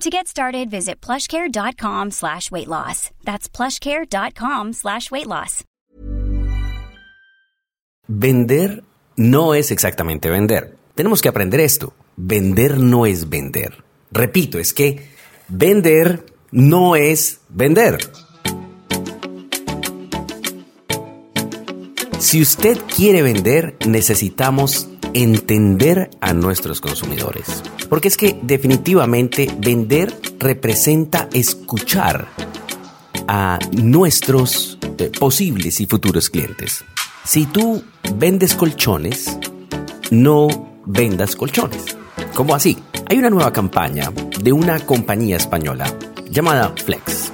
To get started, visit plushcare.com slash weight loss. That's plushcare.com slash weight loss. Vender no es exactamente vender. Tenemos que aprender esto. Vender no es vender. Repito, es que vender no es vender. Si usted quiere vender, necesitamos entender a nuestros consumidores. Porque es que definitivamente vender representa escuchar a nuestros eh, posibles y futuros clientes. Si tú vendes colchones, no vendas colchones. ¿Cómo así? Hay una nueva campaña de una compañía española llamada Flex.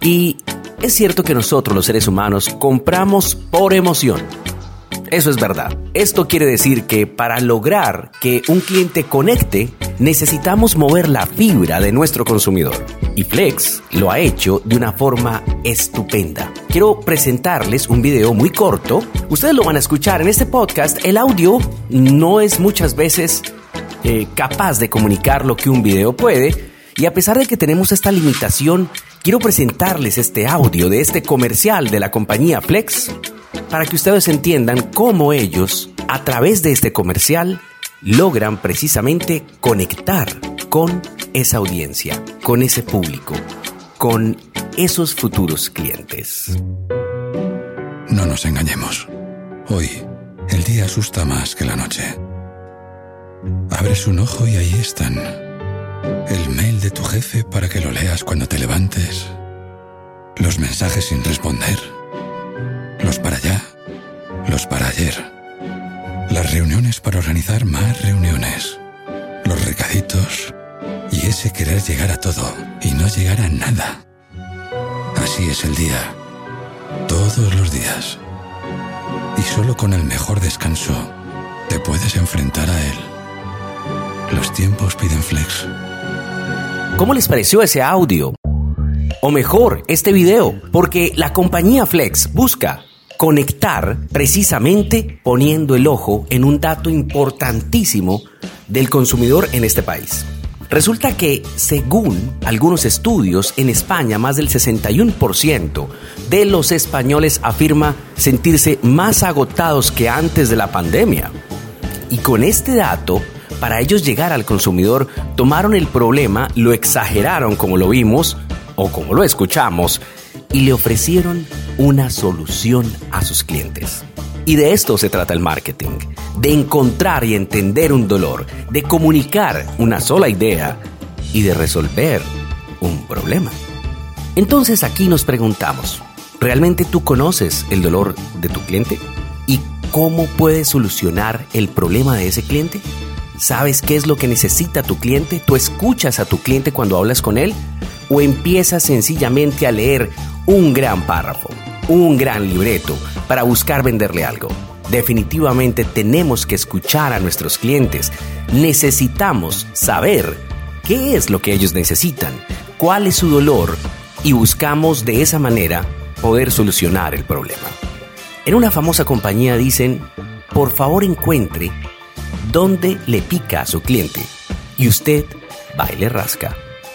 Y es cierto que nosotros los seres humanos compramos por emoción. Eso es verdad. Esto quiere decir que para lograr que un cliente conecte, necesitamos mover la fibra de nuestro consumidor. Y Flex lo ha hecho de una forma estupenda. Quiero presentarles un video muy corto. Ustedes lo van a escuchar en este podcast. El audio no es muchas veces eh, capaz de comunicar lo que un video puede. Y a pesar de que tenemos esta limitación, quiero presentarles este audio de este comercial de la compañía Flex para que ustedes entiendan cómo ellos, a través de este comercial, logran precisamente conectar con esa audiencia, con ese público, con esos futuros clientes. No nos engañemos. Hoy, el día asusta más que la noche. Abres un ojo y ahí están. El mail de tu jefe para que lo leas cuando te levantes. Los mensajes sin responder los para ayer. Las reuniones para organizar más reuniones. Los recaditos y ese querer llegar a todo y no llegar a nada. Así es el día. Todos los días. Y solo con el mejor descanso te puedes enfrentar a él. Los tiempos piden flex. ¿Cómo les pareció ese audio? O mejor, este video, porque la compañía Flex busca conectar precisamente poniendo el ojo en un dato importantísimo del consumidor en este país. Resulta que, según algunos estudios, en España más del 61% de los españoles afirma sentirse más agotados que antes de la pandemia. Y con este dato, para ellos llegar al consumidor, tomaron el problema, lo exageraron como lo vimos o como lo escuchamos, y le ofrecieron una solución a sus clientes. Y de esto se trata el marketing, de encontrar y entender un dolor, de comunicar una sola idea y de resolver un problema. Entonces aquí nos preguntamos, ¿realmente tú conoces el dolor de tu cliente? ¿Y cómo puedes solucionar el problema de ese cliente? ¿Sabes qué es lo que necesita tu cliente? ¿Tú escuchas a tu cliente cuando hablas con él? ¿O empiezas sencillamente a leer un gran párrafo, un gran libreto para buscar venderle algo. Definitivamente tenemos que escuchar a nuestros clientes. Necesitamos saber qué es lo que ellos necesitan, cuál es su dolor y buscamos de esa manera poder solucionar el problema. En una famosa compañía dicen, por favor encuentre dónde le pica a su cliente y usted va y le rasca.